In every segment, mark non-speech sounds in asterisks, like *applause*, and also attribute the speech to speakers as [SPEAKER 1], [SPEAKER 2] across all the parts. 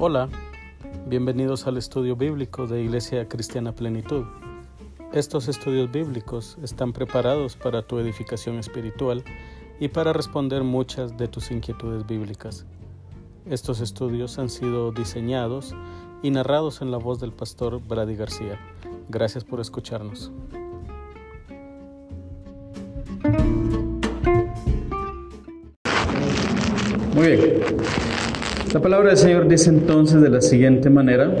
[SPEAKER 1] Hola, bienvenidos al estudio bíblico de Iglesia Cristiana Plenitud. Estos estudios bíblicos están preparados para tu edificación espiritual y para responder muchas de tus inquietudes bíblicas. Estos estudios han sido diseñados y narrados en la voz del pastor Brady García. Gracias por escucharnos.
[SPEAKER 2] Muy bien. La palabra del Señor dice entonces de la siguiente manera,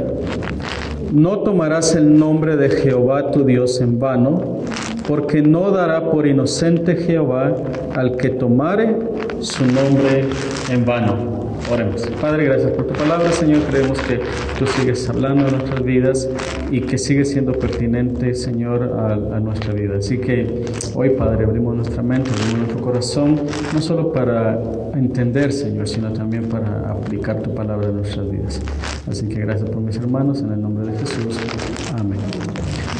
[SPEAKER 2] no tomarás el nombre de Jehová tu Dios en vano, porque no dará por inocente Jehová al que tomare su nombre en vano. Oremos. Padre, gracias por tu palabra, Señor. Creemos que tú sigues hablando de nuestras vidas y que sigues siendo pertinente, Señor, a, nuestra vida. Así que hoy, Padre, abrimos nuestra mente, abrimos nuestro corazón, no solo para entender, Señor, sino también para aplicar tu palabra en nuestras vidas. Así que gracias por mis hermanos, en el nombre de Jesús. Amén.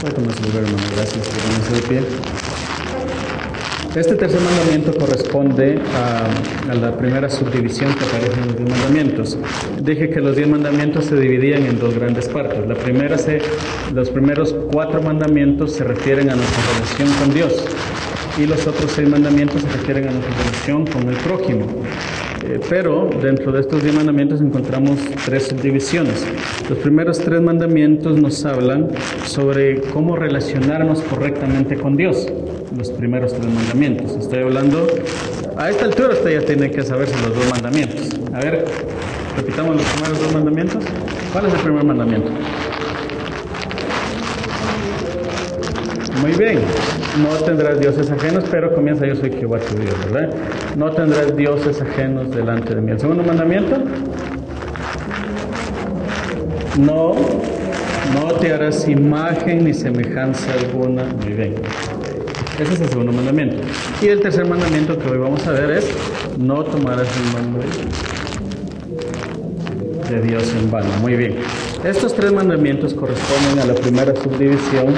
[SPEAKER 2] A tomar su lugar, hermano. Gracias por ponerse de pie. Este tercer mandamiento corresponde a, la primera subdivisión que aparece en los diez mandamientos. Dije que los diez mandamientos se dividían en dos grandes partes. La primera, los primeros cuatro mandamientos se refieren a nuestra relación con Dios y los otros seis mandamientos se refieren a nuestra relación con el prójimo. Eh, pero dentro de estos diez mandamientos encontramos tres subdivisiones. Los primeros tres mandamientos nos hablan sobre cómo relacionarnos correctamente con Dios. Los primeros tres mandamientos. Estoy hablando, a esta altura usted ya tiene que saberse los dos mandamientos. A ver, repitamos los primeros dos mandamientos. ¿Cuál es el primer mandamiento? Muy bien, no tendrás dioses ajenos, pero comienza yo soy Jehová tu Dios, ¿verdad? No tendrás dioses ajenos delante de mí. El segundo mandamiento, no, no te harás imagen ni semejanza alguna. Muy bien. Ese es el segundo mandamiento. Y el tercer mandamiento que hoy vamos a ver es, no tomarás el nombre de Dios en vano. Muy bien. Estos tres mandamientos corresponden a la primera subdivisión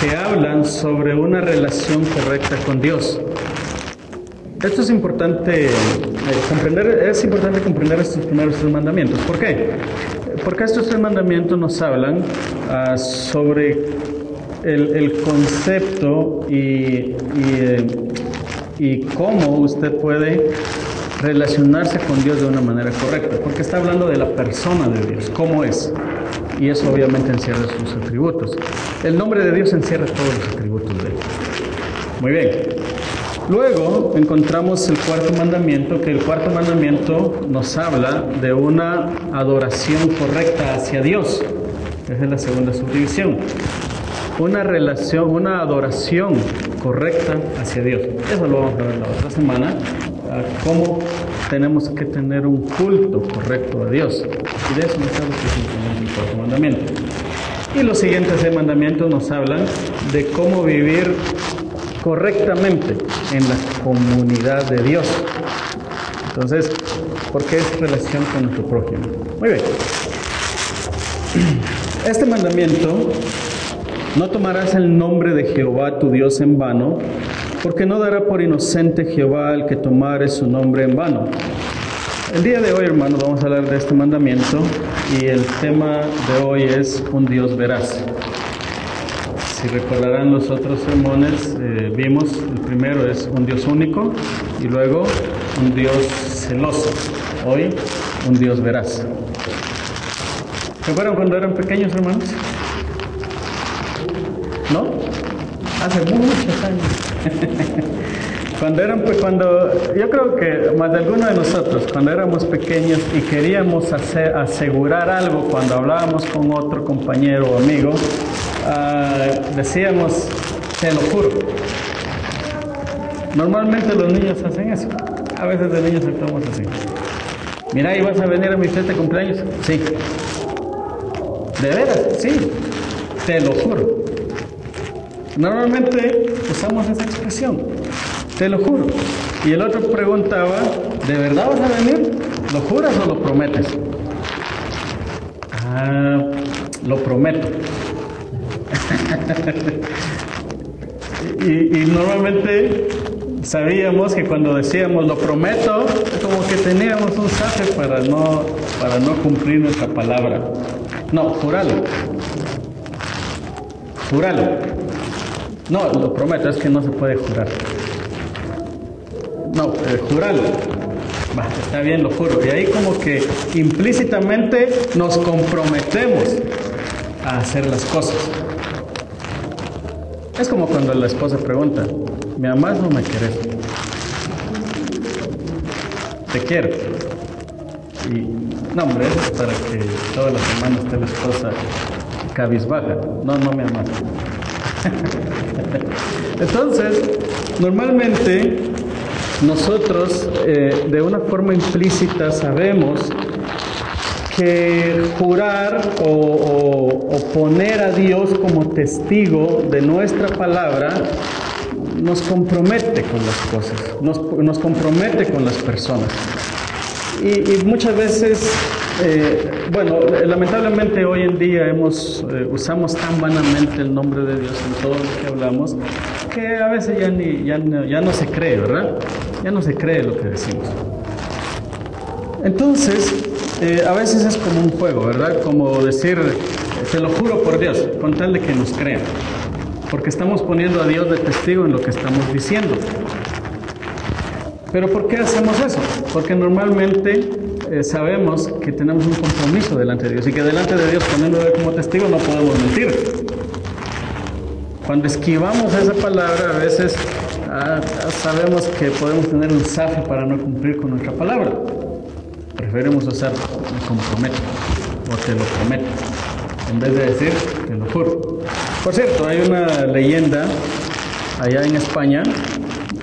[SPEAKER 2] que hablan sobre una relación correcta con Dios. Esto es importante eh, comprender, es importante comprender estos primeros tres mandamientos. ¿Por qué? Porque estos tres mandamientos nos hablan uh, sobre el, el, concepto y, y, eh, y cómo usted puede relacionarse con Dios de una manera correcta, porque está hablando de la persona de Dios, cómo es y eso obviamente encierra sus atributos. El nombre de Dios encierra todos los atributos de Él. Muy bien. Luego encontramos el cuarto mandamiento, que el cuarto mandamiento nos habla de una adoración correcta hacia Dios. Esa es la segunda subdivisión. Una relación, una adoración correcta hacia Dios. Eso lo vamos a ver la otra semana. Cómo tenemos que tener un culto correcto a Dios. Y de eso nos habla el cuarto mandamiento. Y los siguientes mandamientos nos hablan de cómo vivir correctamente en la comunidad de Dios. Entonces, ¿por qué es relación con nuestro prójimo? Muy bien. *clears throat* Este mandamiento, no tomarás el nombre de Jehová tu Dios en vano, porque no dará por inocente Jehová al que tomare su nombre en vano. El día de hoy, hermanos, vamos a hablar de este mandamiento y el tema de hoy es un Dios veraz. Si recordarán los otros sermones, eh, vimos el primero es un Dios único y luego un Dios celoso. Hoy, un Dios veraz. ¿Se acuerdan cuando eran pequeños, hermanos? ¿No? Hace muchos años. *laughs* Cuando eran, pues, cuando, yo creo que más de alguno de nosotros, cuando éramos pequeños y queríamos asegurar algo cuando hablábamos con otro compañero o amigo, uh, decíamos, te lo juro. Normalmente los niños hacen eso. A veces de niños actuamos así. Mira, ¿y vas a venir a mi fiesta de cumpleaños? Sí. ¿De veras? Sí. Te lo juro. Normalmente usamos esa expresión. Te lo juro. Y el otro preguntaba, ¿de verdad vas a venir? ¿Lo juras o lo prometes? Ah, lo prometo. *laughs* y, normalmente sabíamos que cuando decíamos lo prometo, como que teníamos un safe para no, para no cumplir nuestra palabra. No, juralo. Juralo. No, lo prometo, es que no se puede jurar. No, eh, juralo. Va, está bien, lo juro. Y ahí como que implícitamente nos comprometemos a hacer las cosas. Es como cuando la esposa pregunta, ¿me amas o me quieres? Te quiero. Y no, hombre, es para que todas las semanas esté la esposa cabizbaja. No, no me amas. *laughs* Entonces, normalmente nosotros eh, de una forma implícita sabemos que jurar o, poner a Dios como testigo de nuestra palabra nos compromete con las cosas, nos, compromete con las personas. Y, muchas veces, eh, bueno, lamentablemente hoy en día hemos, eh, usamos tan vanamente el nombre de Dios en todo lo que hablamos, que a veces ya, ni, ya, ya no se cree, ¿verdad? Ya no se cree lo que decimos. Entonces, eh, a veces es como un juego, ¿verdad? Como decir, te lo juro por Dios, con tal de que nos crean. Porque estamos poniendo a Dios de testigo en lo que estamos diciendo. Pero ¿por qué hacemos eso? Porque normalmente eh, sabemos que tenemos un compromiso delante de Dios y que delante de Dios poniéndolo como testigo no podemos mentir. Cuando esquivamos esa palabra a veces ah, sabemos que podemos tener un zafe para no cumplir con nuestra palabra. Preferimos usar me comprometo o te lo prometo, en vez de decir te lo juro. Por cierto, hay una leyenda allá en España,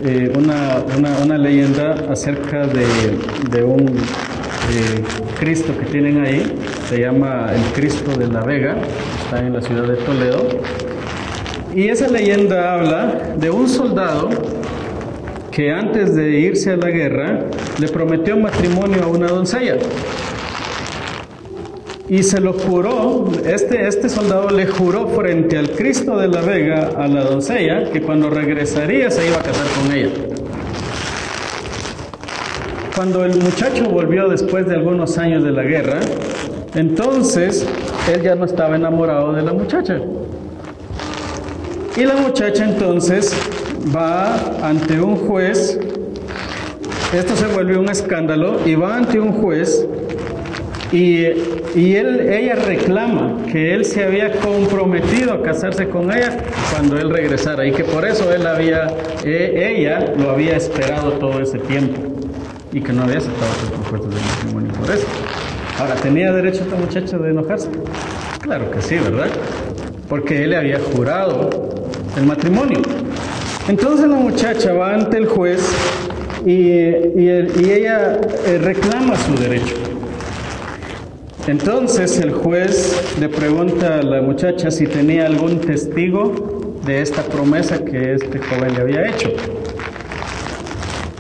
[SPEAKER 2] eh, una, leyenda acerca de, un eh, Cristo que tienen ahí, se llama el Cristo de la Vega, está en la ciudad de Toledo. Y esa leyenda habla de un soldado que antes de irse a la guerra le prometió matrimonio a una doncella. Y se lo juró, este, este soldado le juró frente al Cristo de la Vega a la doncella que cuando regresaría se iba a casar con ella. Cuando el muchacho volvió después de algunos años de la guerra, entonces él ya no estaba enamorado de la muchacha. Y la muchacha entonces va ante un juez, esto se vuelve un escándalo, y va ante un juez y, él, ella reclama que él se había comprometido a casarse con ella cuando él regresara y que por eso él había, e, ella lo había esperado todo ese tiempo y que no había aceptado sus propuestas de matrimonio por eso. Ahora, ¿tenía derecho esta muchacha de enojarse? Claro que sí, ¿verdad? Porque él le había jurado el matrimonio. Entonces la muchacha va ante el juez y, ella eh, reclama su derecho. Entonces el juez le pregunta a la muchacha si tenía algún testigo de esta promesa que este joven le había hecho.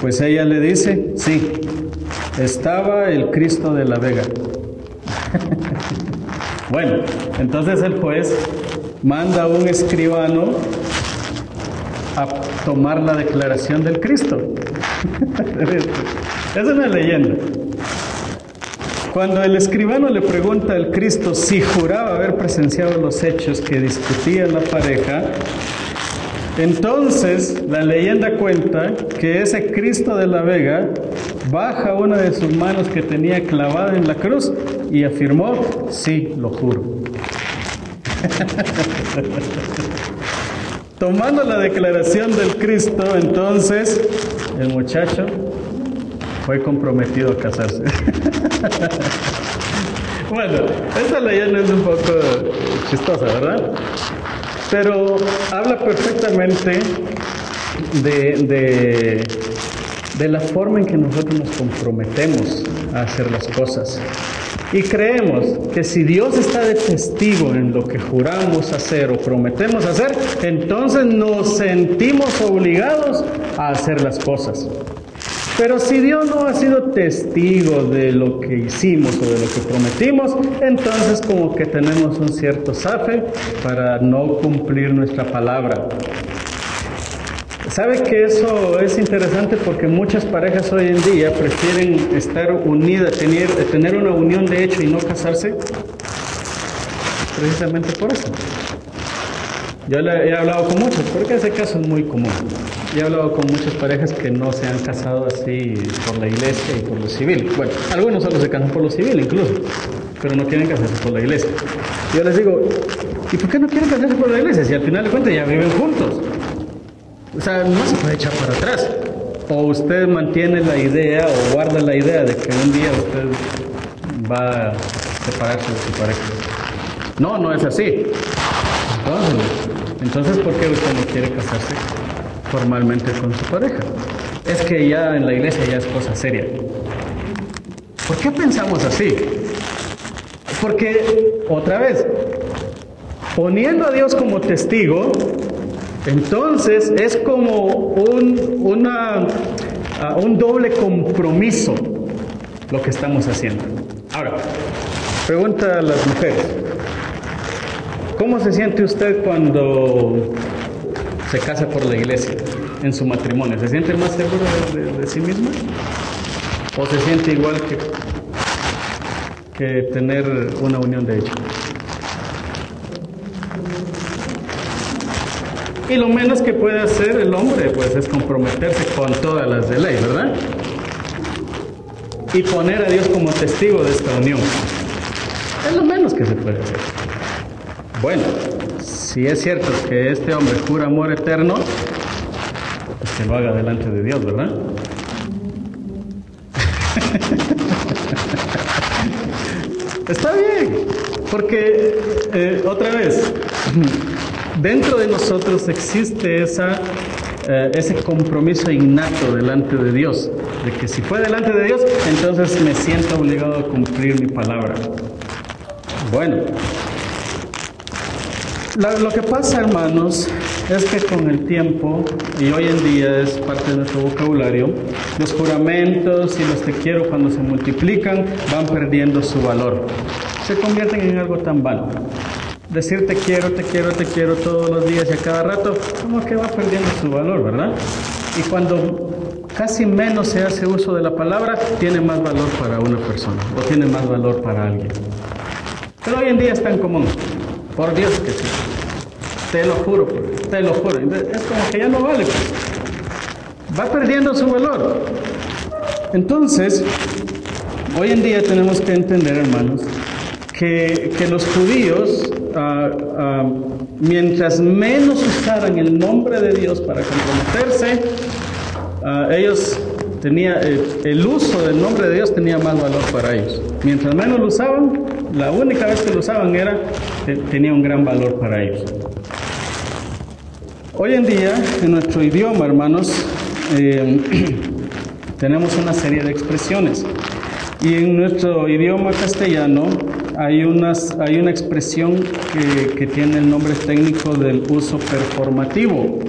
[SPEAKER 2] Pues ella le dice, sí, estaba el Cristo de la Vega. *laughs* bueno, entonces el juez manda a un escribano a tomar la declaración del Cristo. *laughs* es una leyenda. Cuando el escribano le pregunta al Cristo si juraba haber presenciado los hechos que discutía la pareja, entonces la leyenda cuenta que ese Cristo de la Vega baja una de sus manos que tenía clavada en la cruz y afirmó, sí, lo juro. *laughs* Tomando la declaración del Cristo, entonces el muchacho fue comprometido a casarse. *laughs* bueno, esta leyenda es un poco chistosa, ¿verdad? Pero habla perfectamente de, de la forma en que nosotros nos comprometemos a hacer las cosas. Y creemos que si Dios está de testigo en lo que juramos hacer o prometemos hacer, entonces nos sentimos obligados a hacer las cosas. Pero si Dios no ha sido testigo de lo que hicimos o de lo que prometimos, entonces como que tenemos un cierto zafe para no cumplir nuestra palabra. ¿Sabe que eso es interesante? Porque muchas parejas hoy en día prefieren estar unidas, tener, tener una unión de hecho y no casarse, precisamente por eso. Yo he hablado con muchos, porque ese caso es muy común. He hablado con muchas parejas que no se han casado así por la iglesia y por lo civil. Bueno, algunos solo se casan por lo civil incluso, pero no quieren casarse por la iglesia. Yo les digo, ¿y por qué no quieren casarse por la iglesia? Si al final de cuentas ya viven juntos. O sea, no se puede echar para atrás. O usted mantiene la idea o guarda la idea de que un día usted va a separarse de su pareja. No, no es así. Entonces, entonces ¿por qué usted no quiere casarse formalmente con su pareja? Es que ya en la iglesia ya es cosa seria. ¿Por qué pensamos así? Porque, otra vez, poniendo a Dios como testigo, entonces es como un, una, uh, un doble compromiso lo que estamos haciendo. Ahora, pregunta a las mujeres, ¿cómo se siente usted cuando se casa por la iglesia en su matrimonio? ¿Se siente más seguro de, de, de sí misma? ¿O se siente igual que, que tener una unión de hecho? Y lo menos que puede hacer el hombre, pues, es comprometerse con todas las de ley, ¿verdad? Y poner a Dios como testigo de esta unión. Es lo menos que se puede hacer. Bueno, si es cierto que este hombre jura amor eterno, pues que lo haga delante de Dios, ¿verdad? *laughs* Está bien, porque eh, otra vez, dentro de nosotros existe esa, eh, ese compromiso innato delante de Dios, de que si fue delante de Dios, entonces me siento obligado a cumplir mi palabra. Bueno, la, lo que pasa, hermanos, es que con el tiempo, y hoy en día es parte de nuestro vocabulario, los juramentos y los te quiero cuando se multiplican van perdiendo su valor. Se convierten en algo tan vano decir te quiero, te quiero, te quiero todos los días y a cada rato, como que va perdiendo su valor, ¿verdad? Y cuando casi menos se hace uso de la palabra, tiene más valor para una persona o tiene más valor para alguien. Pero hoy en día es tan común, por Dios que sí. Te lo juro, te lo juro. Es como que ya no vale. Pues. Va perdiendo su valor. Entonces, hoy en día tenemos que entender, hermanos, que, que los judíos Mientras menos usaran el nombre de Dios para comprometerse, ellos eh, el uso del nombre de Dios tenía más valor para ellos. Mientras menos lo usaban, la única vez que lo usaban era tenía un gran valor para ellos. Hoy en día, en nuestro idioma, hermanos, eh, *clears throat* tenemos una serie de expresiones. Y en nuestro idioma castellano hay, unas, hay una expresión que, que, tiene el nombre técnico del uso performativo.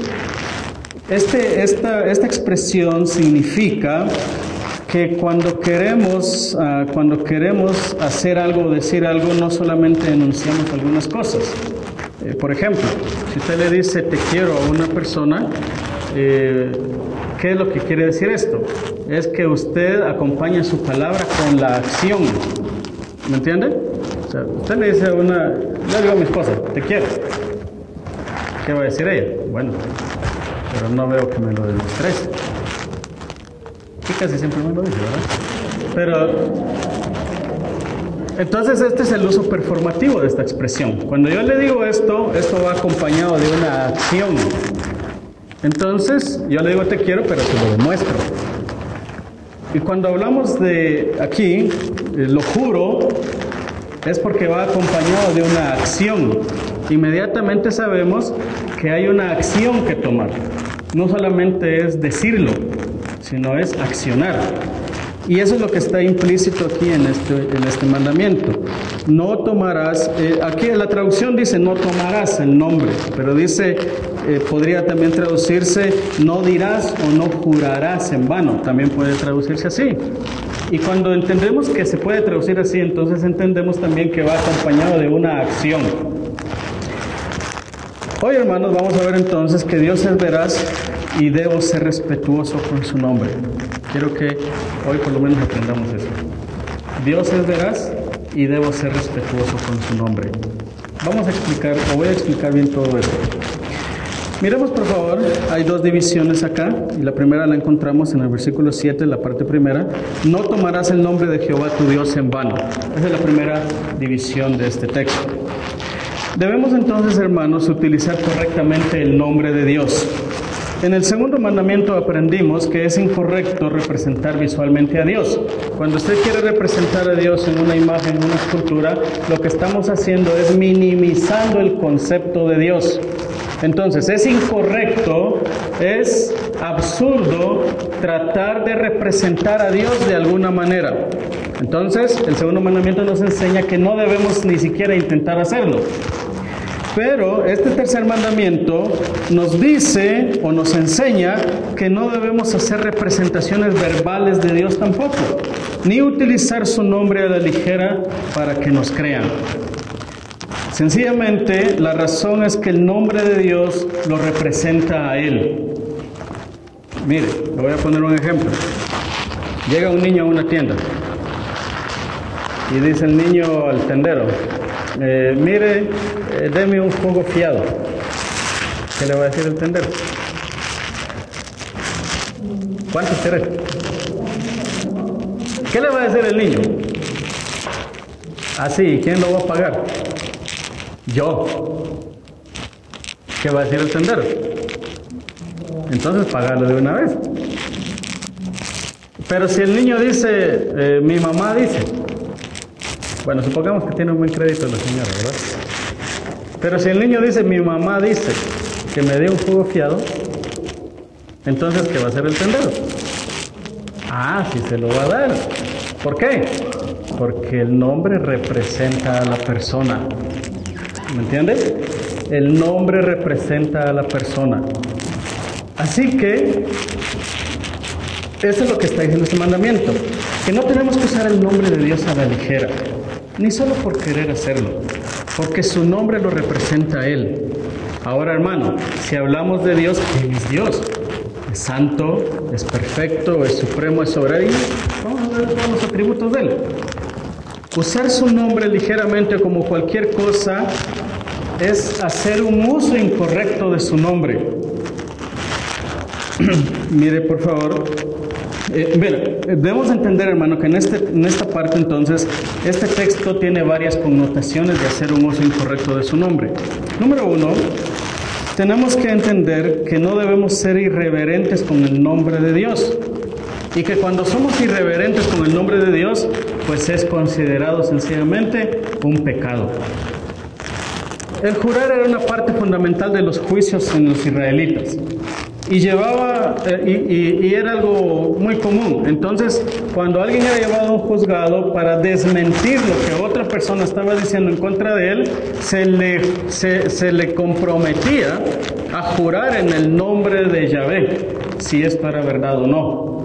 [SPEAKER 2] Este, esta, esta expresión significa que cuando queremos, uh, cuando queremos hacer algo decir algo, no solamente enunciamos algunas cosas. Eh, por ejemplo, si usted le dice te quiero a una persona, eh, ¿qué es lo que quiere decir esto? Es que usted acompaña su palabra con la acción. ¿Me entiende? Usted le dice a una, yo digo a mi esposa, te quiero. ¿Qué va a decir ella? Bueno, pero no veo que me lo demuestres. Y casi siempre me lo dice, ¿verdad? Pero entonces este es el uso performativo de esta expresión. Cuando yo le digo esto, esto va acompañado de una acción. Entonces yo le digo te quiero, pero te lo demuestro. Y cuando hablamos de aquí, lo juro, es porque va acompañado de una acción. Inmediatamente sabemos que hay una acción que tomar. No solamente es decirlo, sino es accionar. Y eso es lo que está implícito aquí en este, en este mandamiento. No tomarás, eh, aquí la traducción dice no tomarás el nombre, pero dice, eh, podría también traducirse no dirás o no jurarás en vano, también puede traducirse así. Y cuando entendemos que se puede traducir así, entonces entendemos también que va acompañado de una acción. Hoy, hermanos, vamos a ver entonces que Dios es veraz y debo ser respetuoso con su nombre. Quiero que hoy por lo menos aprendamos eso. Dios es veraz y debo ser respetuoso con su nombre. Vamos a explicar, o voy a explicar bien todo esto. Miremos por favor, hay dos divisiones acá, y la primera la encontramos en el versículo 7, la parte primera. No tomarás el nombre de Jehová tu Dios en vano. Esa es la primera división de este texto. Debemos entonces, hermanos, utilizar correctamente el nombre de Dios. En el segundo mandamiento aprendimos que es incorrecto representar visualmente a Dios. Cuando usted quiere representar a Dios en una imagen, en una escultura, lo que estamos haciendo es minimizando el concepto de Dios. Entonces, es incorrecto, es absurdo tratar de representar a Dios de alguna manera. Entonces, el segundo mandamiento nos enseña que no debemos ni siquiera intentar hacerlo. Pero este tercer mandamiento nos dice o nos enseña que no debemos hacer representaciones verbales de Dios tampoco, ni utilizar su nombre a la ligera para que nos crean. Sencillamente, la razón es que el nombre de Dios lo representa a Él. Mire, le voy a poner un ejemplo. Llega un niño a una tienda y dice el niño al tendero, eh, mire, eh, deme un jugo fiado. ¿Qué le va a decir el tendero? ¿Cuánto quiere? ¿Qué le va a decir el niño? Así, ¿quién lo va a pagar? Yo. ¿Qué va a decir el tendero? Entonces pagarlo de una vez. Pero si el niño dice, eh, mi mamá dice, bueno, supongamos que tiene un buen crédito la señora, ¿verdad? Pero si el niño dice, mi mamá dice que me dé un jugo fiado, entonces, ¿qué va a hacer el tendero? Ah, sí se lo va a dar. ¿Por qué? Porque el nombre representa a la persona. ¿Me entiendes? El nombre representa a la persona. Así que, eso es lo que está diciendo este mandamiento. Que no tenemos que usar el nombre de Dios a la ligera, ni solo por querer hacerlo, porque su nombre lo representa a Él. Ahora, hermano, si hablamos de Dios, ¿quién es Dios? Es santo, es perfecto, es supremo, es soberano. Vamos a ver todos los atributos de Él. Usar su nombre ligeramente como cualquier cosa es hacer un uso incorrecto de su nombre. *clears throat* Mire, por favor. Eh, debemos entender, hermano, que en, este, en esta parte entonces, este texto tiene varias connotaciones de hacer un uso incorrecto de su nombre. Número uno, tenemos que entender que no debemos ser irreverentes con el nombre de Dios. Y que cuando somos irreverentes con el nombre de Dios, pues es considerado sencillamente un pecado. El jurar era una parte fundamental de los juicios en los israelitas y llevaba eh, y, era algo muy común. Entonces, cuando alguien era llevado a un juzgado para desmentir lo que otra persona estaba diciendo en contra de él, se le, se, le comprometía a jurar en el nombre de Yahvé, si esto era verdad o no.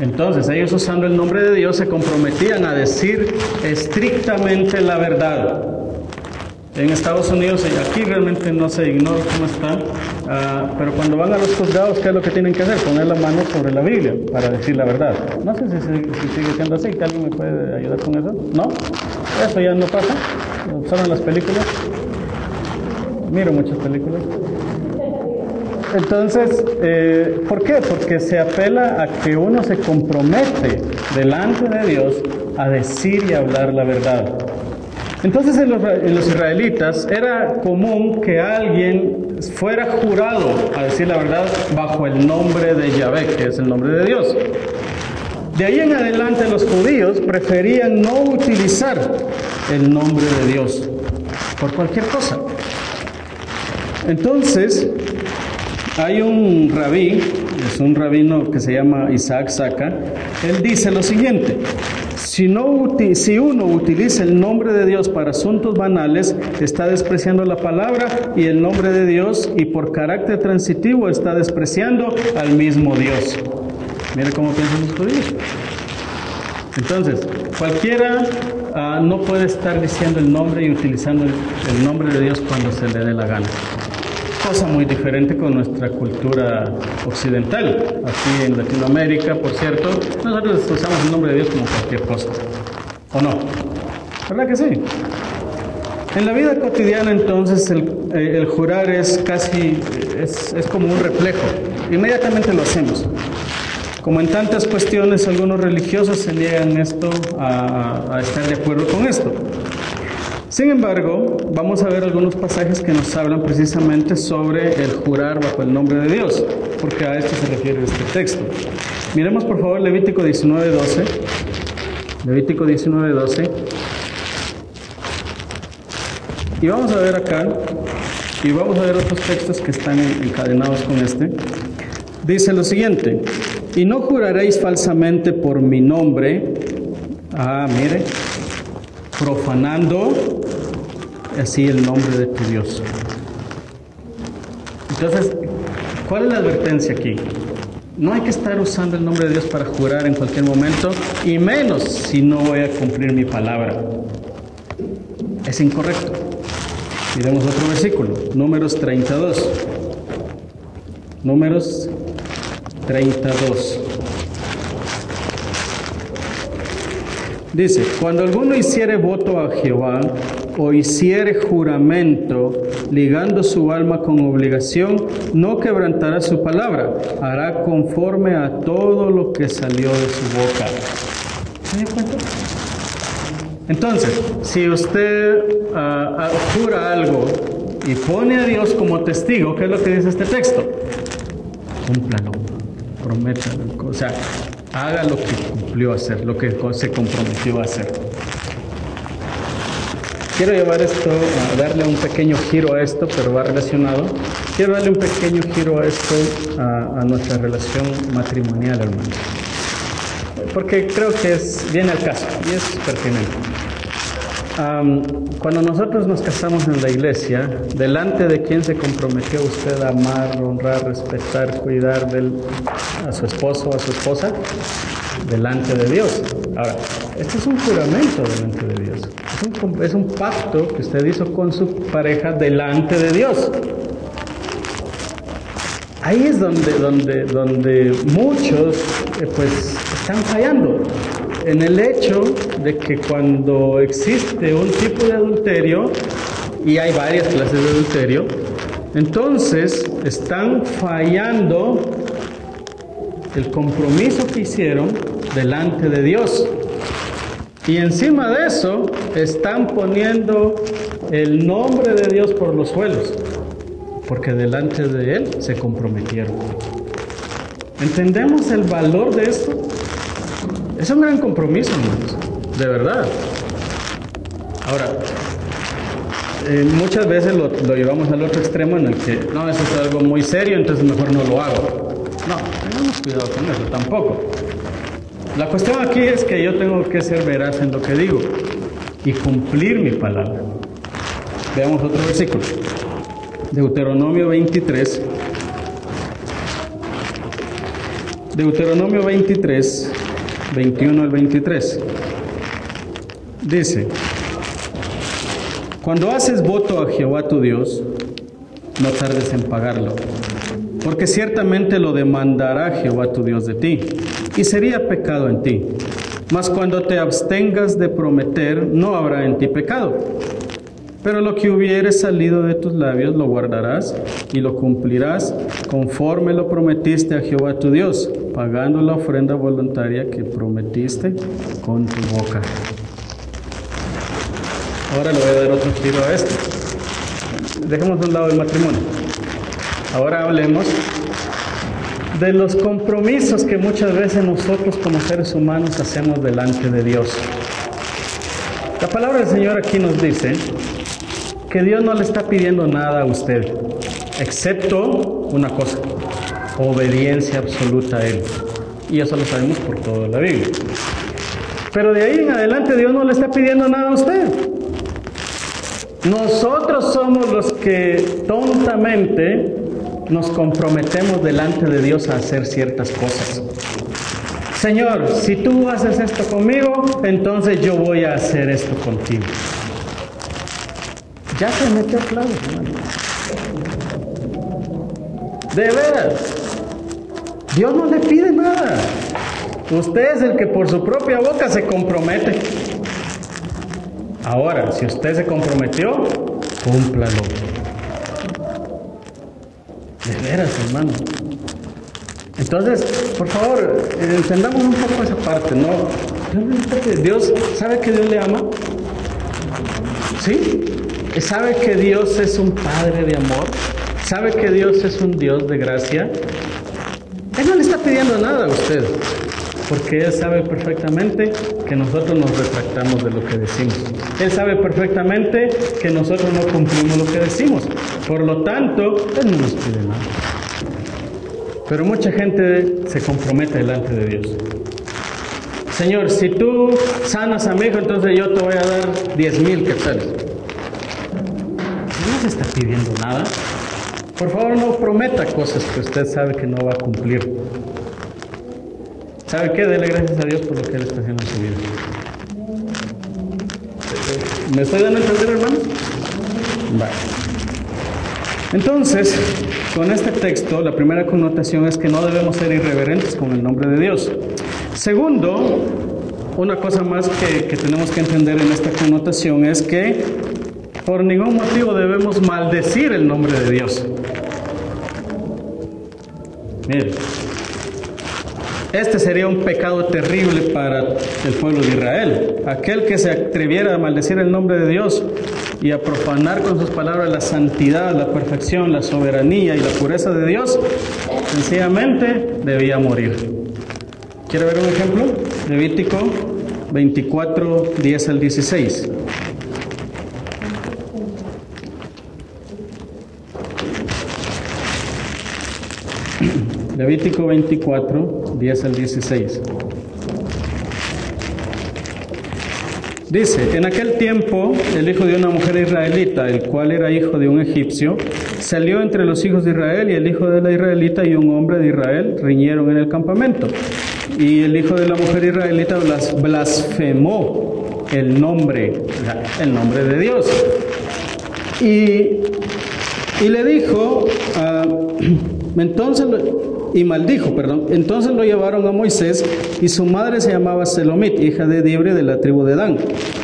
[SPEAKER 2] Entonces ellos usando el nombre de Dios se comprometían a decir estrictamente la verdad en Estados Unidos aquí realmente no se ignora cómo está, ah, pero cuando van a los juzgados, ¿qué es lo que tienen que hacer? Poner la mano sobre la Biblia para decir la verdad. No sé si, sigue siendo así, ¿que alguien me puede ayudar con eso? ¿No? Eso ya no pasa, en las películas. Miro muchas películas. Entonces, eh, ¿por qué? Porque se apela a que uno se compromete delante de Dios a decir y hablar la verdad. Entonces en los, israelitas era común que alguien fuera jurado a decir la verdad bajo el nombre de Yahvé, que es el nombre de Dios. De ahí en adelante los judíos preferían no utilizar el nombre de Dios por cualquier cosa. Entonces, hay un rabí, es un rabino que se llama Isaac Saka, él dice lo siguiente, si, no, si uno utiliza el nombre de Dios para asuntos banales, está despreciando la palabra y el nombre de Dios y por carácter transitivo está despreciando al mismo Dios. Mire cómo piensan los judíos. Entonces, cualquiera ah, no puede estar diciendo el nombre y utilizando el, nombre de Dios cuando se le dé la gana. Cosa muy diferente con nuestra cultura occidental. Aquí en Latinoamérica, por cierto, nosotros usamos el nombre de Dios como cualquier cosa. ¿O no? ¿Verdad que sí? En la vida cotidiana entonces el, eh, jurar es casi, es, es como un reflejo. Inmediatamente lo hacemos. Como en tantas cuestiones, algunos religiosos se niegan esto a, estar de acuerdo con esto. Sin embargo, vamos a ver algunos pasajes que nos hablan precisamente sobre el jurar bajo el nombre de Dios, porque a esto se refiere este texto. Miremos por favor Levítico 19:12. Levítico 19:12. Y vamos a ver acá, y vamos a ver otros textos que están encadenados con este. Dice lo siguiente, y no juraréis falsamente por mi nombre. Ah, mire, profanando así el nombre de tu Dios. Entonces, ¿cuál es la advertencia aquí? No hay que estar usando el nombre de Dios para jurar en cualquier momento, y menos si no voy a cumplir mi palabra. Es incorrecto. Miremos otro versículo, números 32. Números 32. Dice, cuando alguno hiciere voto a Jehová o hiciere juramento, ligando su alma con obligación, no quebrantará su palabra, hará conforme a todo lo que salió de su boca. ¿Se cuenta? Entonces, si usted ah, ah, jura algo y pone a Dios como testigo, ¿qué es lo que dice este texto? Cúmplalo prometa, o sea, haga lo que cumplió hacer, lo que se comprometió a hacer. Quiero llevar esto, a darle un pequeño giro a esto, pero va relacionado. Quiero darle un pequeño giro a esto, a, nuestra relación matrimonial, hermano. Porque creo que es, viene al caso y es pertinente cuando nosotros nos casamos en la iglesia, delante de quién se comprometió usted a amar, honrar, respetar, cuidar a su esposo o a su esposa, delante de Dios. Ahora, esto es un juramento delante de Dios. Es un, es un pacto que usted hizo con su pareja delante de Dios. Ahí es donde, donde, donde muchos eh, pues, están fallando en el hecho de que cuando existe un tipo de adulterio, y hay varias clases de adulterio, entonces están fallando el compromiso que hicieron delante de Dios. Y encima de eso están poniendo el nombre de Dios por los suelos, porque delante de Él se comprometieron. ¿Entendemos el valor de esto? Es un gran compromiso, hermanos, de verdad. Ahora, eh, muchas veces lo, llevamos al otro extremo en el que, no, eso es algo muy serio, entonces mejor no lo hago. No, tengamos cuidado con eso tampoco. La cuestión aquí es que yo tengo que ser veraz en lo que digo y cumplir mi palabra. Veamos otro versículo. Deuteronomio 23. Deuteronomio 23, 21 al 23. Dice, cuando haces voto a Jehová tu Dios, no tardes en pagarlo, porque ciertamente lo demandará Jehová tu Dios de ti, y sería pecado en ti. Mas cuando te abstengas de prometer, no habrá en ti pecado. Pero lo que hubiere salido de tus labios lo guardarás y lo cumplirás conforme lo prometiste a Jehová tu Dios pagando la ofrenda voluntaria que prometiste con tu boca. Ahora le voy a dar otro giro a esto. Dejemos de un lado el matrimonio. Ahora hablemos de los compromisos que muchas veces nosotros como seres humanos hacemos delante de Dios. La palabra del Señor aquí nos dice que Dios no le está pidiendo nada a usted, excepto una cosa, obediencia absoluta a Él. Y eso lo sabemos por toda la Biblia. Pero de ahí en adelante Dios no le está pidiendo nada a usted. Nosotros somos los que tontamente nos comprometemos delante de Dios a hacer ciertas cosas. Señor, si tú haces esto conmigo, entonces yo voy a hacer esto contigo. Ya se metió hermano. De veras. Dios no le pide nada. Usted es el que por su propia boca se compromete. Ahora, si usted se comprometió, cúmplalo. De veras, hermano. Entonces, por favor, entendamos un poco esa parte, ¿no? Dios, ¿sabe que Dios le ama? ¿Sí? ¿Sabe que Dios es un Padre de amor? ¿Sabe que Dios es un Dios de gracia? Él no le está pidiendo nada a usted, porque Él sabe perfectamente que nosotros nos retractamos de lo que decimos. Él sabe perfectamente que nosotros no cumplimos lo que decimos. Por lo tanto, Él no nos pide nada. Pero mucha gente se compromete delante de Dios. Señor, si tú sanas a mi hijo, entonces yo te voy a dar 10 mil quetzales. No se está pidiendo nada. Por favor, no prometa cosas que usted sabe que no va a cumplir. ¿Sabe qué? Dele gracias a Dios por lo que Él está haciendo en su vida. ¿Me estoy dando a entender, hermano? Vale. Entonces, con este texto, la primera connotación es que no debemos ser irreverentes con el nombre de Dios. Segundo, una cosa más que, que tenemos que entender en esta connotación es que por ningún motivo debemos maldecir el nombre de Dios. Mire, este sería un pecado terrible para el pueblo de Israel. Aquel que se atreviera a maldecir el nombre de Dios y a profanar con sus palabras la santidad, la perfección, la soberanía y la pureza de Dios, sencillamente debía morir. ¿Quiere ver un ejemplo? Levítico 24, 10 al 16. Levítico 24, 10 al 16. Dice, en aquel tiempo el hijo de una mujer israelita, el cual era hijo de un egipcio, salió entre los hijos de Israel y el hijo de la israelita y un hombre de Israel riñeron en el campamento. Y el hijo de la mujer israelita blasfemó el nombre, el nombre de Dios. Y, y le dijo, *clears throat* entonces y maldijo, perdón. Entonces lo llevaron a Moisés y su madre se llamaba Selomit, hija de Dibre de la tribu de Dan.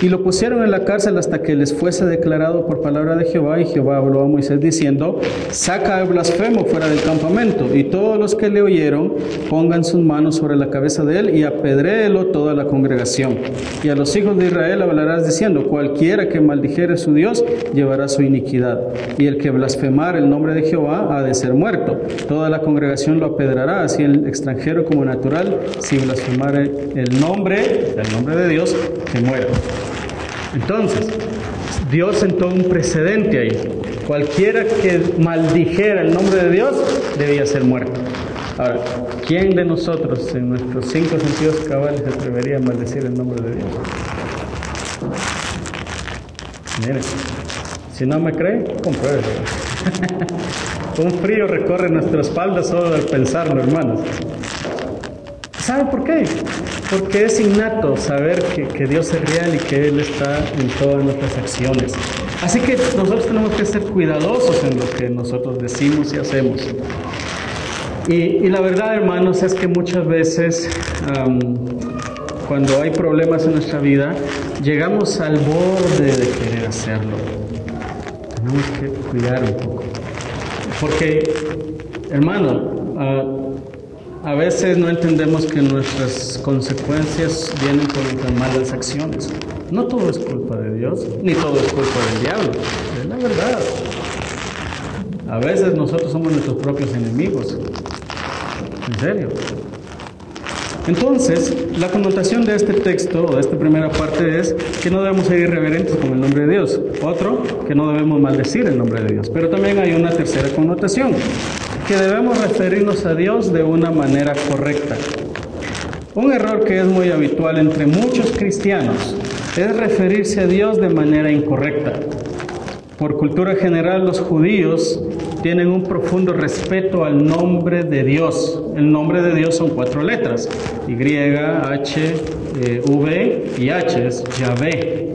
[SPEAKER 2] Y lo pusieron en la cárcel hasta que les fuese declarado por palabra de Jehová. Y Jehová habló a Moisés diciendo, saca el blasfemo fuera del campamento. Y todos los que le oyeron pongan sus manos sobre la cabeza de él y apedréelo toda la congregación. Y a los hijos de Israel hablarás diciendo, cualquiera que maldijere su Dios llevará su iniquidad. Y el que blasfemar el nombre de Jehová ha de ser muerto. Toda la congregación lo apedrará, así el extranjero como natural, si blasfemare el nombre, el nombre de Dios, que muera. Entonces, Dios sentó un precedente ahí. Cualquiera que maldijera el nombre de Dios debía ser muerto. Ahora, ¿quién de nosotros en nuestros cinco sentidos cabales se atrevería a maldecir el nombre de Dios? Miren, si no me cree, compruébelo. *laughs* Un frío recorre nuestra espalda solo al pensarlo, hermanos. ¿Sabe por qué? Porque es innato saber que, Dios es real y que Él está en todas nuestras acciones. Así que nosotros tenemos que ser cuidadosos en lo que nosotros decimos y hacemos. Y, la verdad, hermanos, es que muchas veces cuando hay problemas en nuestra vida, llegamos al borde de querer hacerlo. Tenemos que cuidar un poco. Porque, hermano, uh, a veces no entendemos que nuestras consecuencias vienen por nuestras malas acciones. No todo es culpa de Dios, ni todo es culpa del diablo. Es la verdad. A veces nosotros somos nuestros propios enemigos. En serio. Entonces, la connotación de este texto, o de esta primera parte, es que no debemos ser irreverentes con el nombre de Dios. Otro, que no debemos maldecir el nombre de Dios. Pero también hay una tercera connotación, que debemos referirnos a Dios de una manera correcta. Un error que es muy habitual entre muchos cristianos es referirse a Dios de manera incorrecta. Por cultura general, los judíos tienen un profundo respeto al nombre de Dios. El nombre de Dios son cuatro letras, Y, H, eh, V y H, es Yahvé.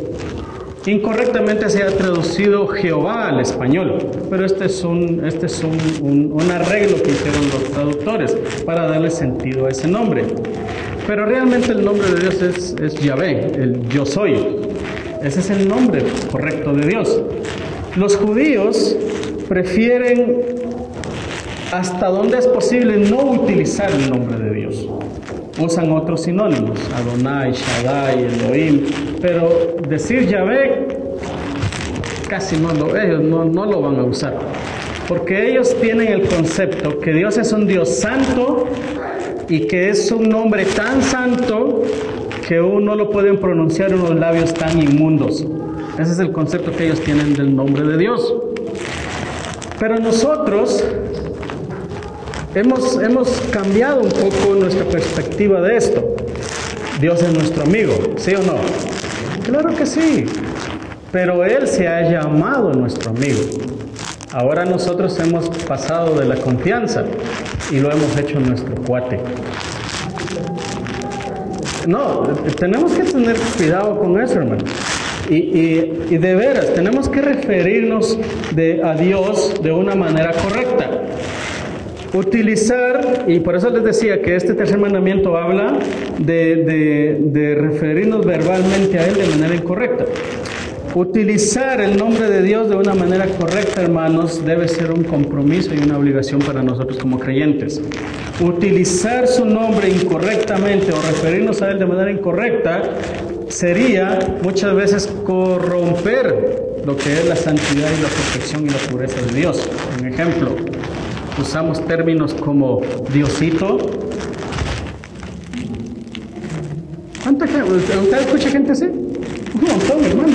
[SPEAKER 2] Incorrectamente se ha traducido Jehová al español, pero este es un, este es un, un arreglo que hicieron los traductores para darle sentido a ese nombre. Pero realmente el nombre de Dios es, es Yahvé, el yo soy. Ese es el nombre correcto de Dios. Los judíos prefieren hasta donde es posible no utilizar el nombre de Dios. Usan otros sinónimos, Adonai, Shaddai, Elohim, pero decir Yahvé casi no lo, ellos no, no lo van a usar. Porque ellos tienen el concepto que Dios es un Dios santo y que es un nombre tan santo que uno lo pueden pronunciar en unos labios tan inmundos. Ese es el concepto que ellos tienen del nombre de Dios. Pero nosotros hemos, hemos cambiado un poco nuestra perspectiva de esto. Dios es nuestro amigo, ¿sí o no? Claro que sí, pero Él se ha llamado nuestro amigo. Ahora nosotros hemos pasado de la confianza y lo hemos hecho nuestro cuate. No, tenemos que tener cuidado con eso, hermano. Y, de veras, tenemos que referirnos de, a Dios de una manera correcta. Utilizar, y por eso les decía que este tercer mandamiento habla de, de referirnos verbalmente a Él de manera incorrecta. Utilizar el nombre de Dios de una manera correcta, hermanos, debe ser un compromiso y una obligación para nosotros como creyentes. Utilizar su nombre incorrectamente o referirnos a Él de manera incorrecta sería muchas veces corromper lo que es la santidad y la perfección y la pureza de Dios. Un ejemplo, usamos términos como Diosito. ¿Cuánta gente? ¿Usted escucha gente así? Un montón, hermano.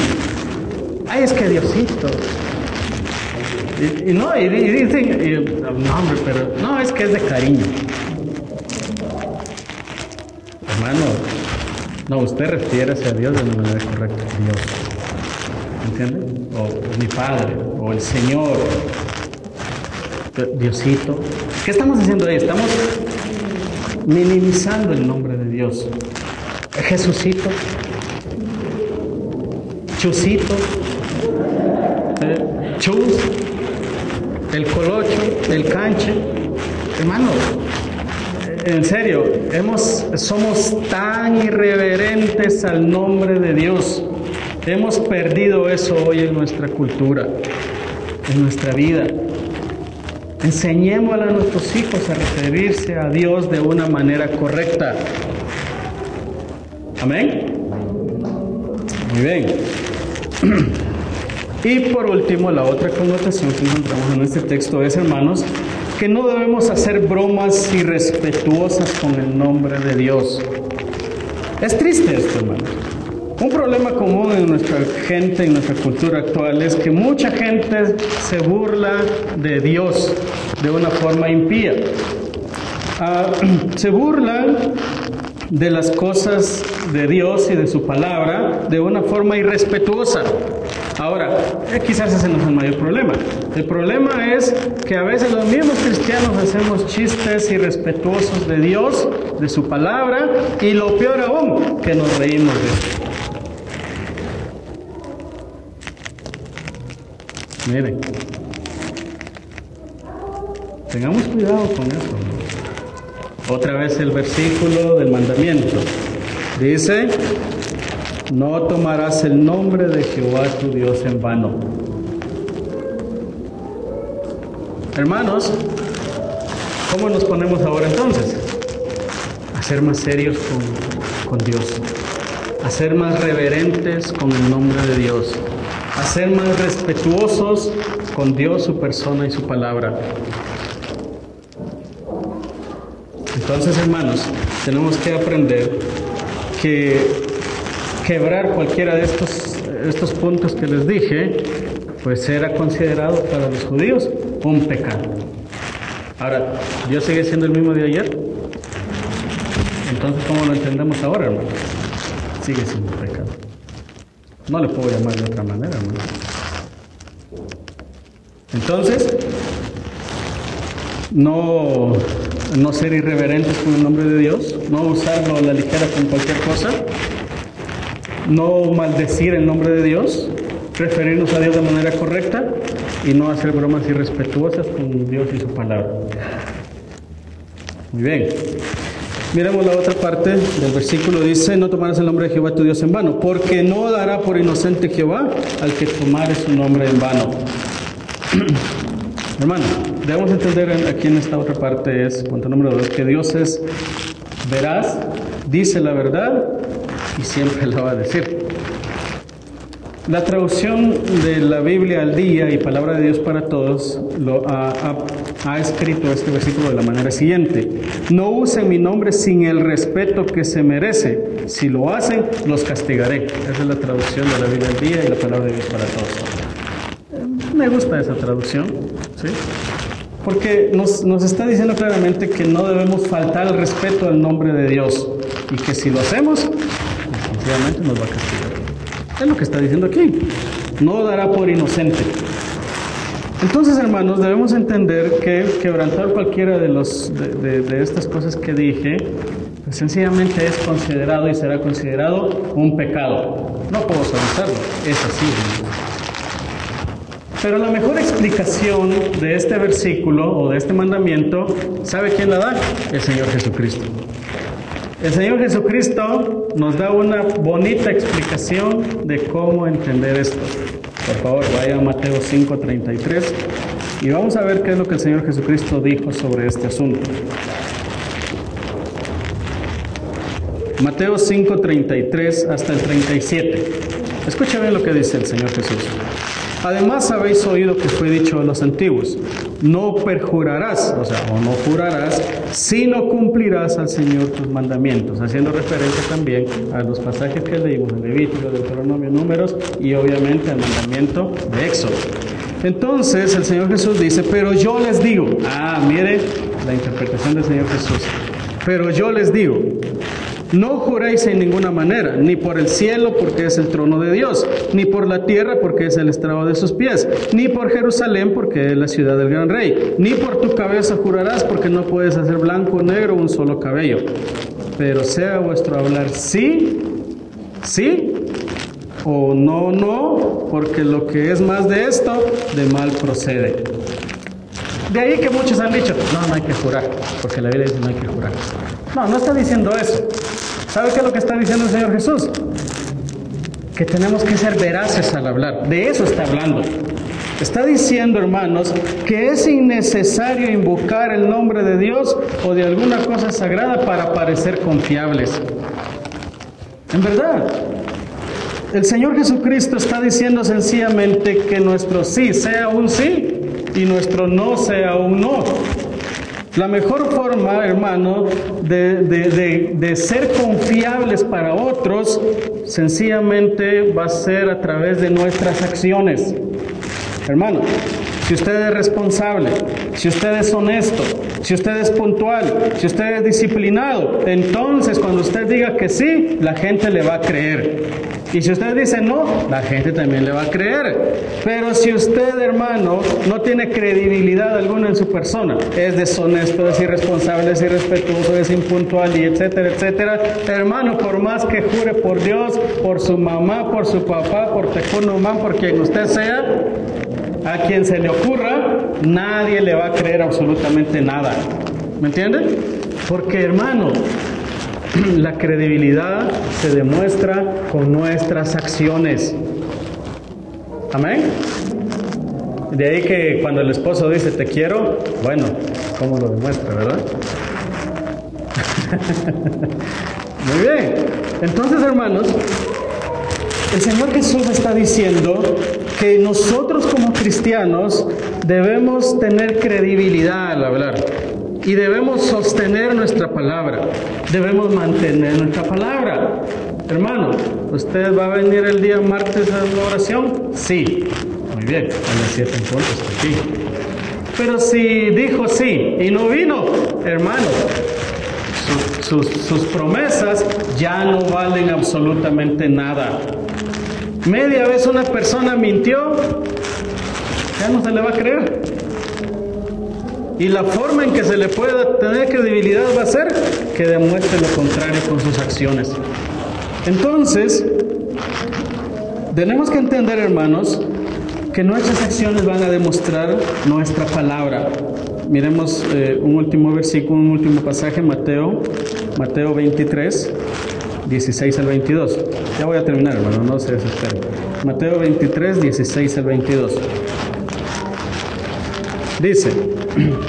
[SPEAKER 2] Ay, es que Diosito. Y, no, y, dicen, no, hombre, pero no, es que es de cariño. Hermano, no, usted refiere a Dios de una manera correcta, Dios. ¿Entiende? O mi Padre, o el Señor, Diosito. ¿Qué estamos haciendo ahí? Estamos minimizando el nombre de Dios. Jesucito, Chusito, eh, Chus, el Colocho, el Canche. Hermano, en serio, hemos, somos tan irreverentes al nombre de Dios. Hemos perdido eso hoy en nuestra cultura, en nuestra vida. Enseñémosle a nuestros hijos a referirse a Dios de una manera correcta. Amén. Muy bien. *clears throat* Y por último, la otra connotación que encontramos en este texto es, hermanos, que no debemos hacer bromas irrespetuosas con el nombre de Dios. Es triste esto, hermano. Un problema común en nuestra gente, en nuestra cultura actual, es que mucha gente se burla de Dios de una forma impía. Ah, *clears throat* se burlan de las cosas de Dios y de su palabra de una forma irrespetuosa. Ahora, eh, quizás ese no es el mayor problema. El problema es que a veces los mismos cristianos hacemos chistes irrespetuosos de Dios, de su palabra, y lo peor aún, que nos reímos de Miren, tengamos cuidado con eso. Otra vez el versículo del mandamiento. Dice, no tomarás el nombre de Jehová tu Dios en vano. Hermanos, ¿cómo nos ponemos ahora entonces? A ser más serios con, con Dios, a ser más reverentes con el nombre de Dios, ser más respetuosos con Dios, su persona y su palabra. Entonces, hermanos, tenemos que aprender que quebrar cualquiera de estos, estos puntos que les dije, pues era considerado para los judíos un pecado. Ahora, ¿Dios sigue siendo el mismo de ayer? Entonces, ¿cómo lo entendemos ahora, hermano? Sigue siendo pecado. No le puedo llamar de otra manera, hermano. Entonces, no, no ser irreverentes con el nombre de Dios, no usarlo a la ligera con cualquier cosa, no maldecir el nombre de Dios, referirnos a Dios de manera correcta y no hacer bromas irrespetuosas con Dios y su palabra. Muy bien. Miremos la otra parte del versículo. Dice, no tomarás el nombre de Jehová tu Dios en vano, porque no dará por inocente Jehová al que tomare su nombre en vano. *clears throat* Hermano, debemos entender aquí en esta otra parte es, punto número dos, que Dios es veraz, dice la verdad y siempre la va a decir. La traducción de la Biblia al día y palabra de Dios para todos lo ha, ha, escrito este versículo de la manera siguiente. No usen mi nombre sin el respeto que se merece. Si lo hacen, los castigaré. Esa es la traducción de la Biblia al día y la palabra de Dios para todos. Me gusta esa traducción, ¿sí? Porque nos, nos está diciendo claramente que no debemos faltar el respeto al nombre de Dios y que si lo hacemos, definitivamente nos va a castigar. Es lo que está diciendo aquí. No dará por inocente. Entonces, hermanos, debemos entender que quebrantar cualquiera de, los, de, estas cosas que dije, pues, sencillamente es considerado y será considerado un pecado. No puedo saberlo, es así. Pero la mejor explicación de este versículo o de este mandamiento, ¿sabe quién la da? El Señor Jesucristo. El Señor Jesucristo nos da una bonita explicación de cómo entender esto. Por favor, vaya a Mateo 5:33 y vamos a ver qué es lo que el Señor Jesucristo dijo sobre este asunto. Mateo 5:33 hasta el 37. Escucha bien lo que dice el Señor Jesús. Además habéis oído que fue dicho a los antiguos, no perjurarás, o sea, o no jurarás, sino cumplirás al Señor tus mandamientos, haciendo referencia también a los pasajes que leímos en Levítico, Deuteronomio, Números y obviamente al mandamiento de Éxodo. Entonces el Señor Jesús dice, pero yo les digo, ah, mire la interpretación del Señor Jesús, pero yo les digo, no juréis en ninguna manera, ni por el cielo porque es el trono de Dios, ni por la tierra porque es el estrado de sus pies, ni por Jerusalén porque es la ciudad del gran rey, ni por tu cabeza jurarás porque no puedes hacer blanco o negro un solo cabello. Pero sea vuestro hablar sí, sí, o no, no, porque lo que es más de esto, de mal procede. De ahí que muchos han dicho, no, no hay que jurar, porque la Biblia dice no hay que jurar. No, no está diciendo eso. ¿Sabe qué es lo que está diciendo el Señor Jesús? Que tenemos que ser veraces al hablar. De eso está hablando. Está diciendo, hermanos, que es innecesario invocar el nombre de Dios o de alguna cosa sagrada para parecer confiables. En verdad, el Señor Jesucristo está diciendo sencillamente que nuestro sí sea un sí y nuestro no sea un no. La mejor forma, hermano, de, ser confiables para otros, sencillamente va a ser a través de nuestras acciones. Hermano, si usted es responsable, si usted es honesto, si usted es puntual, si usted es disciplinado, entonces cuando usted diga que sí, la gente le va a creer. Y si usted dice no, la gente también le va a creer. Pero si usted, hermano, no tiene credibilidad alguna en su persona, es deshonesto, es irresponsable, es irrespetuoso, es impuntual y etcétera, etcétera, hermano, por más que jure por Dios, por su mamá, por su papá, por Tecunumán, por quien usted sea, a quien se le ocurra, nadie le va a creer absolutamente nada. ¿Me entiende? Porque, hermano, *clears throat* la credibilidad se demuestra con nuestras acciones. Amén. De ahí que cuando el esposo dice te quiero, bueno, ¿cómo lo demuestra, verdad? *laughs* Muy bien. Entonces, hermanos, el Señor Jesús está diciendo que nosotros como cristianos debemos tener credibilidad al hablar y debemos sostener nuestra palabra, debemos mantener nuestra palabra. Hermano, ¿usted va a venir el día martes a la oración? Sí. Muy bien, a las 7 en punto aquí. Pero si dijo sí y no vino, hermano, sus, sus promesas ya no valen absolutamente nada. Media vez una persona mintió, ya no se le va a creer. Y la forma en que se le pueda tener credibilidad va a ser que demuestre lo contrario con sus acciones. Entonces, Tenemos que entender, hermanos, que nuestras acciones van a demostrar nuestra palabra. Miremos eh, un último versículo, un último pasaje, Mateo, Mateo 23, 16 al 22. Ya voy a terminar, hermano, no se desesperen. Mateo 23, 16 al 22. Dice,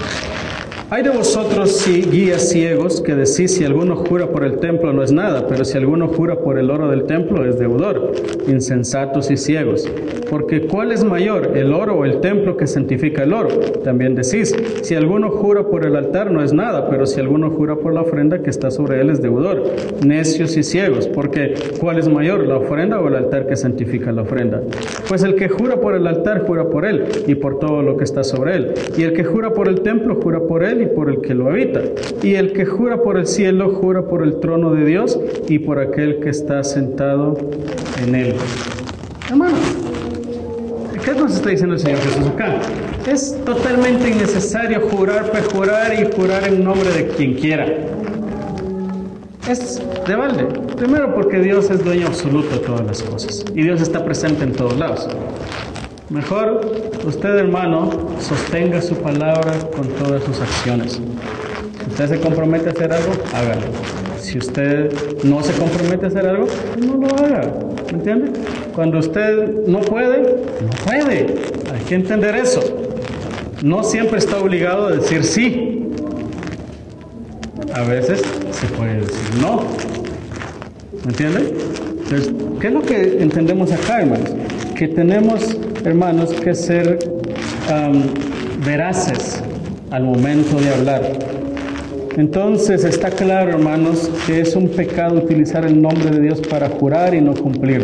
[SPEAKER 2] *clears throat* hay de vosotros guías ciegos que decís si alguno jura por el templo no es nada, pero si alguno jura por el oro del templo es deudor, insensatos y ciegos. Porque ¿cuál es mayor, el oro o el templo que santifica el oro? También decís, si alguno jura por el altar no es nada, pero si alguno jura por la ofrenda que está sobre él es deudor, necios y ciegos. Porque ¿cuál es mayor, la ofrenda o el altar que santifica la ofrenda? Pues el que jura por el altar jura por él y por todo lo que está sobre él. Y el que jura por el templo jura por él y por el que lo habita. Y el que jura por el cielo, jura por el trono de Dios y por aquel que está sentado en él. Hermano, ¿qué nos está diciendo el Señor Jesús acá? Es totalmente innecesario jurar, perjurar y jurar en nombre de quien quiera. Es de balde. Primero porque Dios es dueño absoluto de todas las cosas y Dios está presente en todos lados. Mejor usted, hermano, sostenga su palabra con todas sus acciones. Si usted se compromete a hacer algo, hágalo. Si usted no se compromete a hacer algo, no lo haga. ¿Me entiende? Cuando usted no puede, no puede. Hay que entender eso. No siempre está obligado a decir sí. A veces se puede decir no. ¿Me entiende? Entonces, ¿qué es lo que entendemos acá, hermanos? Que tenemos hermanos, que ser veraces al momento de hablar. Entonces está claro, hermanos, que es un pecado utilizar el nombre de Dios para jurar y no cumplir,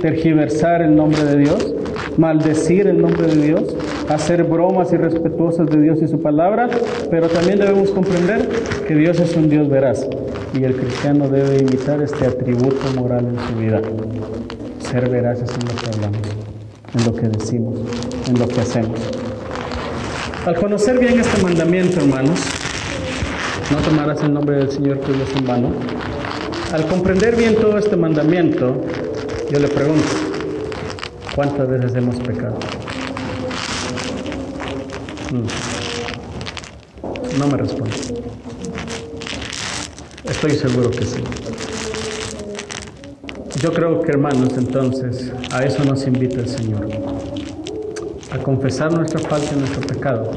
[SPEAKER 2] tergiversar el nombre de Dios, maldecir el nombre de Dios, hacer bromas irrespetuosas de Dios y su palabra, pero también debemos comprender que Dios es un Dios veraz y el cristiano debe imitar este atributo moral en su vida, ser veraces en lo que hablamos en lo que decimos, en lo que hacemos. Al conocer bien este mandamiento, hermanos, no tomarás el nombre del Señor tu Dios en vano. Al comprender bien todo este mandamiento, yo le pregunto, ¿cuántas veces hemos pecado? Mm. No me responde. Estoy seguro que sí. Yo creo que hermanos, entonces, a eso nos invita el Señor, a confesar nuestra falta y nuestro pecado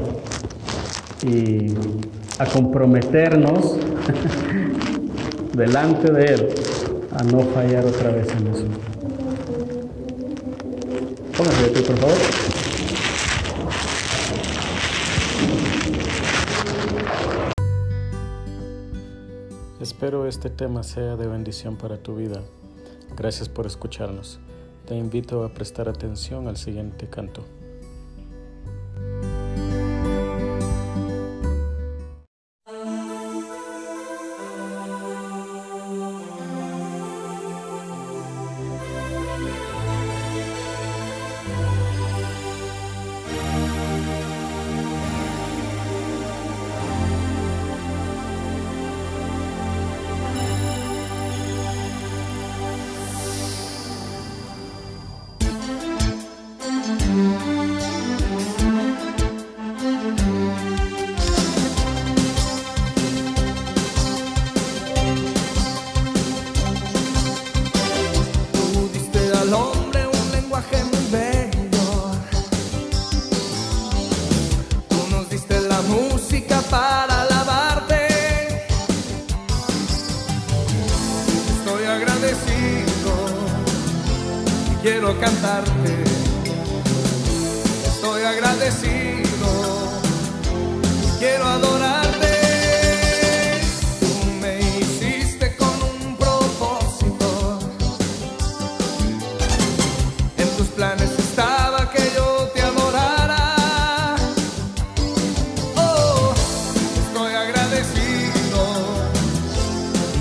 [SPEAKER 2] y a comprometernos *laughs* delante de Él a no fallar otra vez en eso. Póngase de pie, por favor.
[SPEAKER 1] Espero este tema sea de bendición para tu vida. Gracias por escucharnos. Te invito a prestar atención al siguiente canto.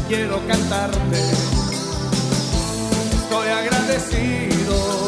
[SPEAKER 1] Quiero cantarte. Estoy agradecido.